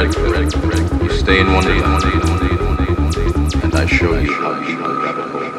You stay in one day, and I show you how deep the hole